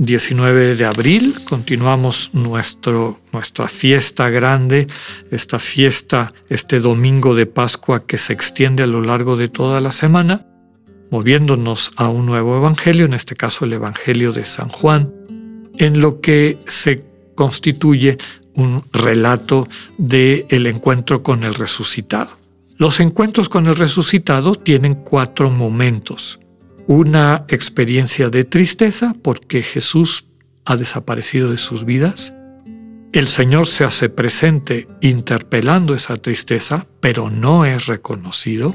19 de abril continuamos nuestro, nuestra fiesta grande, esta fiesta, este domingo de Pascua que se extiende a lo largo de toda la semana, moviéndonos a un nuevo evangelio, en este caso el Evangelio de San Juan, en lo que se constituye un relato del el encuentro con el resucitado. Los encuentros con el resucitado tienen cuatro momentos. Una experiencia de tristeza porque Jesús ha desaparecido de sus vidas. El Señor se hace presente interpelando esa tristeza, pero no es reconocido.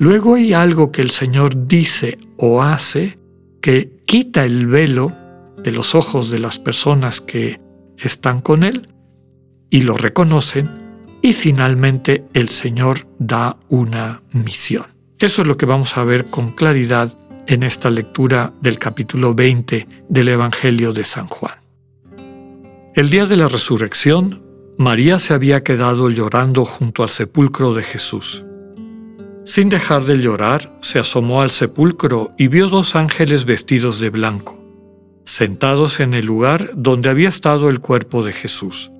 Luego hay algo que el Señor dice o hace que quita el velo de los ojos de las personas que están con Él y lo reconocen y finalmente el Señor da una misión. Eso es lo que vamos a ver con claridad en esta lectura del capítulo 20 del Evangelio de San Juan. El día de la resurrección, María se había quedado llorando junto al sepulcro de Jesús. Sin dejar de llorar, se asomó al sepulcro y vio dos ángeles vestidos de blanco sentados en el lugar donde había estado el cuerpo de Jesús,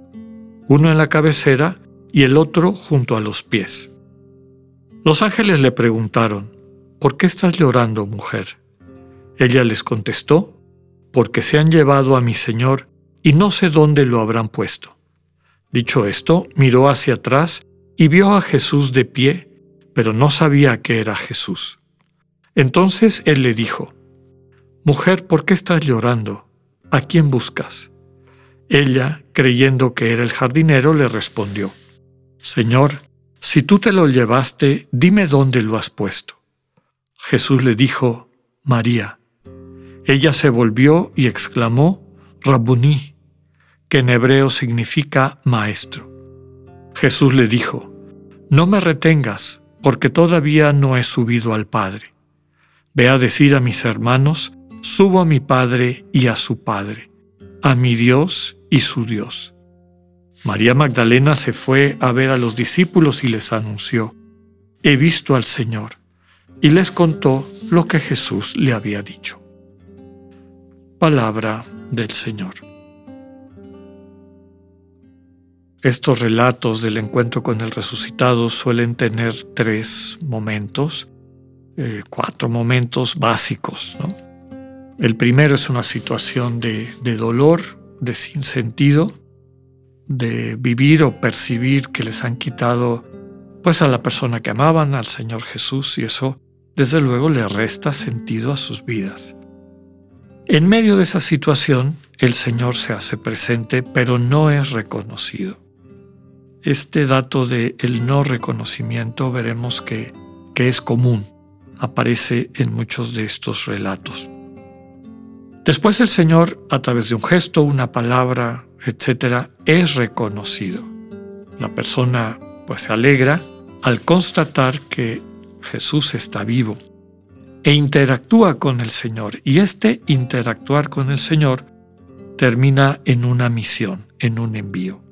uno en la cabecera y el otro junto a los pies. Los ángeles le preguntaron, ¿por qué estás llorando, mujer? Ella les contestó, porque se han llevado a mi Señor y no sé dónde lo habrán puesto. Dicho esto, miró hacia atrás y vio a Jesús de pie, pero no sabía que era Jesús. Entonces él le dijo, Mujer, ¿por qué estás llorando? ¿A quién buscas? Ella, creyendo que era el jardinero, le respondió, Señor, si tú te lo llevaste, dime dónde lo has puesto. Jesús le dijo, María. Ella se volvió y exclamó, Rabuní, que en hebreo significa maestro. Jesús le dijo, No me retengas, porque todavía no he subido al Padre. Ve a decir a mis hermanos Subo a mi Padre y a su Padre, a mi Dios y su Dios. María Magdalena se fue a ver a los discípulos y les anunció, he visto al Señor, y les contó lo que Jesús le había dicho. Palabra del Señor. Estos relatos del encuentro con el resucitado suelen tener tres momentos, eh, cuatro momentos básicos. El primero es una situación de, dolor, de sinsentido, de vivir o percibir que les han quitado pues a la persona que amaban, al Señor Jesús, y eso desde luego le resta sentido a sus vidas. En medio de esa situación, el Señor se hace presente, pero no es reconocido. Este dato de el no reconocimiento veremos que, que es común, aparece en muchos de estos relatos. Después el Señor, a través de un gesto, una palabra, etc., es reconocido. La persona pues se alegra al constatar que Jesús está vivo e interactúa con el Señor. Y este interactuar con el Señor termina en una misión, en un envío.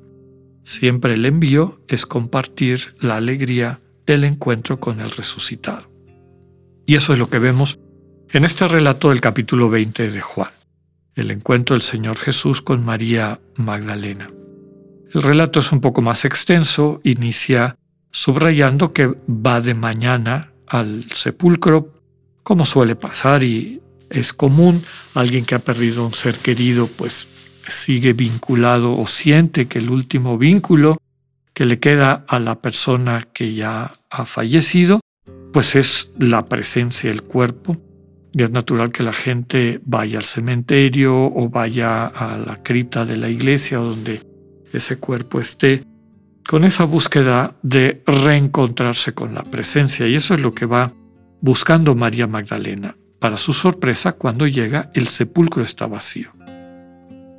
Siempre el envío es compartir la alegría del encuentro con el resucitado. Y eso es lo que vemos en este relato del capítulo 20 de Juan, el encuentro del Señor Jesús con María Magdalena. El relato es un poco más extenso, inicia subrayando que va de mañana al sepulcro, como suele pasar y es común, alguien que ha perdido un ser querido pues sigue vinculado o siente que el último vínculo que le queda a la persona que ya ha fallecido, pues es la presencia del cuerpo y es natural que la gente vaya al cementerio o vaya a la cripta de la iglesia donde ese cuerpo esté, con esa búsqueda de reencontrarse con la presencia. Y eso es lo que va buscando María Magdalena. Para su sorpresa, cuando llega, el sepulcro está vacío.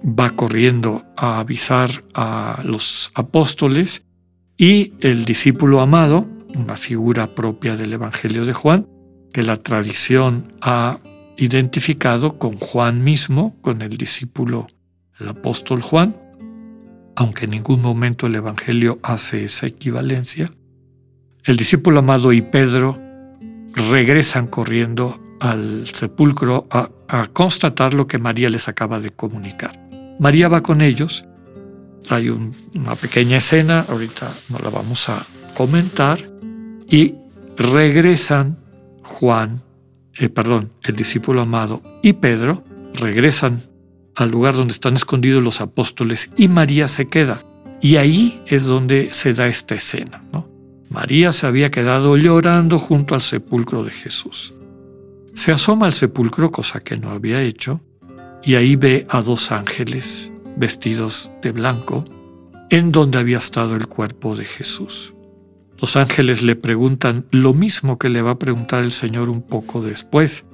va corriendo a avisar a los apóstoles y el discípulo amado, una figura propia del Evangelio de Juan, que la tradición ha identificado con Juan mismo, con el discípulo, el apóstol Juan, aunque en ningún momento el Evangelio hace esa equivalencia. El discípulo amado y Pedro regresan corriendo al sepulcro a, constatar lo que María les acaba de comunicar. María va con ellos, hay una pequeña escena, ahorita no la vamos a comentar, y regresan Juan, eh, perdón, el discípulo amado y Pedro, regresan al lugar donde están escondidos los apóstoles y María se queda. Y ahí es donde se da esta escena. María se había quedado llorando junto al sepulcro de Jesús. Se asoma al sepulcro, cosa que no había hecho, y ahí ve a dos ángeles vestidos de blanco, en donde había estado el cuerpo de Jesús. Los ángeles le preguntan lo mismo que le va a preguntar el Señor un poco después.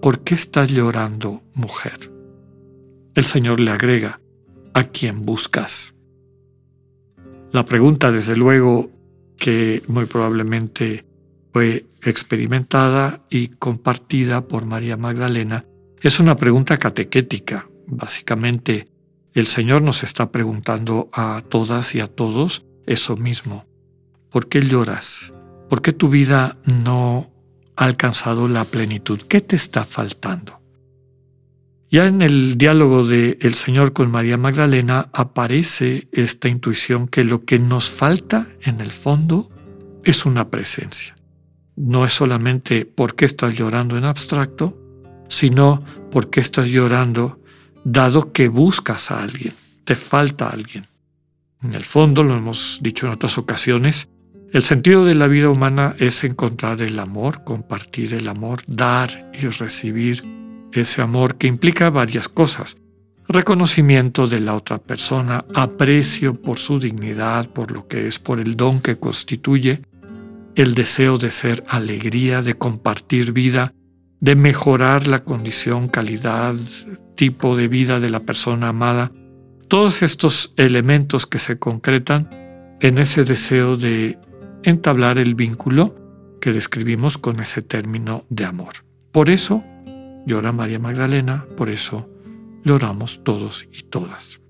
¿Por qué estás llorando, mujer? El Señor le agrega, ¿a quién buscas? La pregunta, desde luego, que muy probablemente fue experimentada y compartida por María Magdalena, es una pregunta catequética. Básicamente, el Señor nos está preguntando a todas y a todos eso mismo. ¿Por qué lloras? ¿Por qué tu vida no ha alcanzado la plenitud? ¿Qué te está faltando? Ya en el diálogo de el Señor con María Magdalena aparece esta intuición que lo que nos falta en el fondo es una presencia. No es solamente por qué estás llorando en abstracto, sino por qué estás llorando dado que buscas a alguien, te falta alguien. En el fondo, lo hemos dicho en otras ocasiones, el sentido de la vida humana es encontrar el amor, compartir el amor, dar y recibir ese amor que implica varias cosas. Reconocimiento de la otra persona, aprecio por su dignidad, por lo que es, por el don que constituye, el deseo de ser alegría, de compartir vida, de mejorar la condición, calidad, tipo de vida de la persona amada. Todos estos elementos que se concretan en ese deseo de entablar el vínculo que describimos con ese término de amor. Por eso llora María Magdalena, por eso lloramos todos y todas.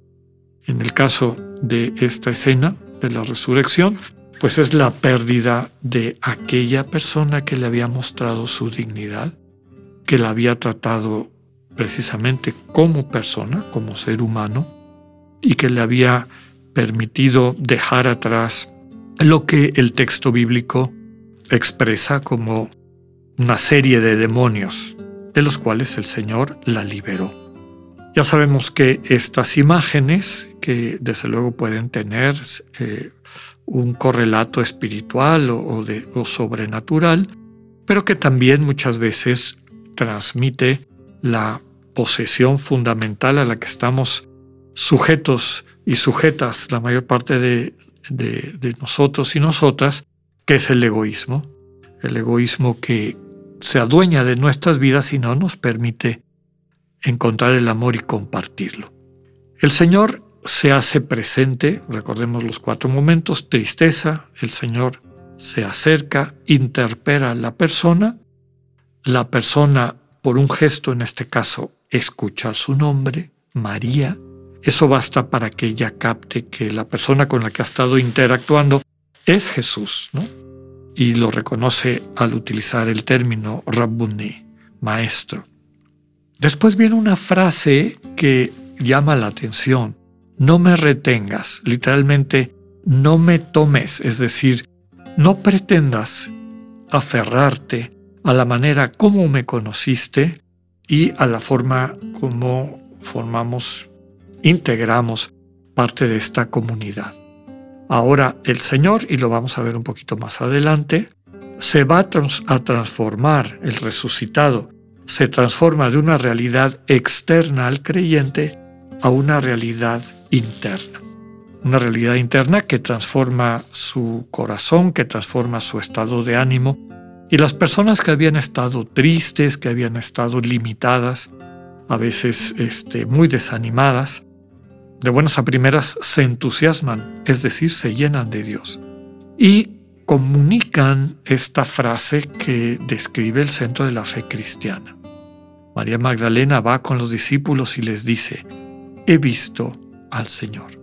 En el caso de esta escena de la resurrección, pues es la pérdida de aquella persona que le había mostrado su dignidad, que la había tratado precisamente como persona, como ser humano, y que le había permitido dejar atrás lo que el texto bíblico expresa como una serie de demonios de los cuales el Señor la liberó. Ya sabemos que estas imágenes, que desde luego pueden tener eh, un correlato espiritual o, de, o sobrenatural, pero que también muchas veces transmite la posesión fundamental a la que estamos sujetos y sujetas la mayor parte de, nosotros y nosotras, que es el egoísmo. El egoísmo que se adueña de nuestras vidas y no nos permite encontrar el amor y compartirlo. El Señor se hace presente, recordemos los cuatro momentos, tristeza, el Señor se acerca, interpela a la persona, la persona por un gesto, en este caso, escucha su nombre, María, eso basta para que ella capte que la persona con la que ha estado interactuando es Jesús, ¿no? Y lo reconoce al utilizar el término Rabbuni, maestro. Después viene una frase que llama la atención. No me retengas, literalmente, no me tomes, es decir, no pretendas aferrarte a la manera como me conociste y a la forma como formamos integramos parte de esta comunidad. Ahora el Señor, y lo vamos a ver un poquito más adelante, se va a, transformar, el resucitado, se transforma de una realidad externa al creyente a una realidad interna. Una realidad interna que transforma su corazón, que transforma su estado de ánimo. Y las personas que habían estado tristes, que habían estado limitadas, a veces este, muy desanimadas, de buenas a primeras se entusiasman, es decir, se llenan de Dios. Y comunican esta frase que describe el centro de la fe cristiana. María Magdalena va con los discípulos y les dice, he visto al Señor.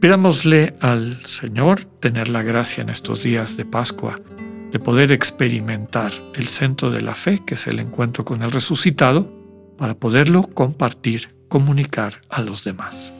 Pidámosle al Señor tener la gracia en estos días de Pascua de poder experimentar el centro de la fe, que es el encuentro con el resucitado, para poderlo compartir, comunicar a los demás.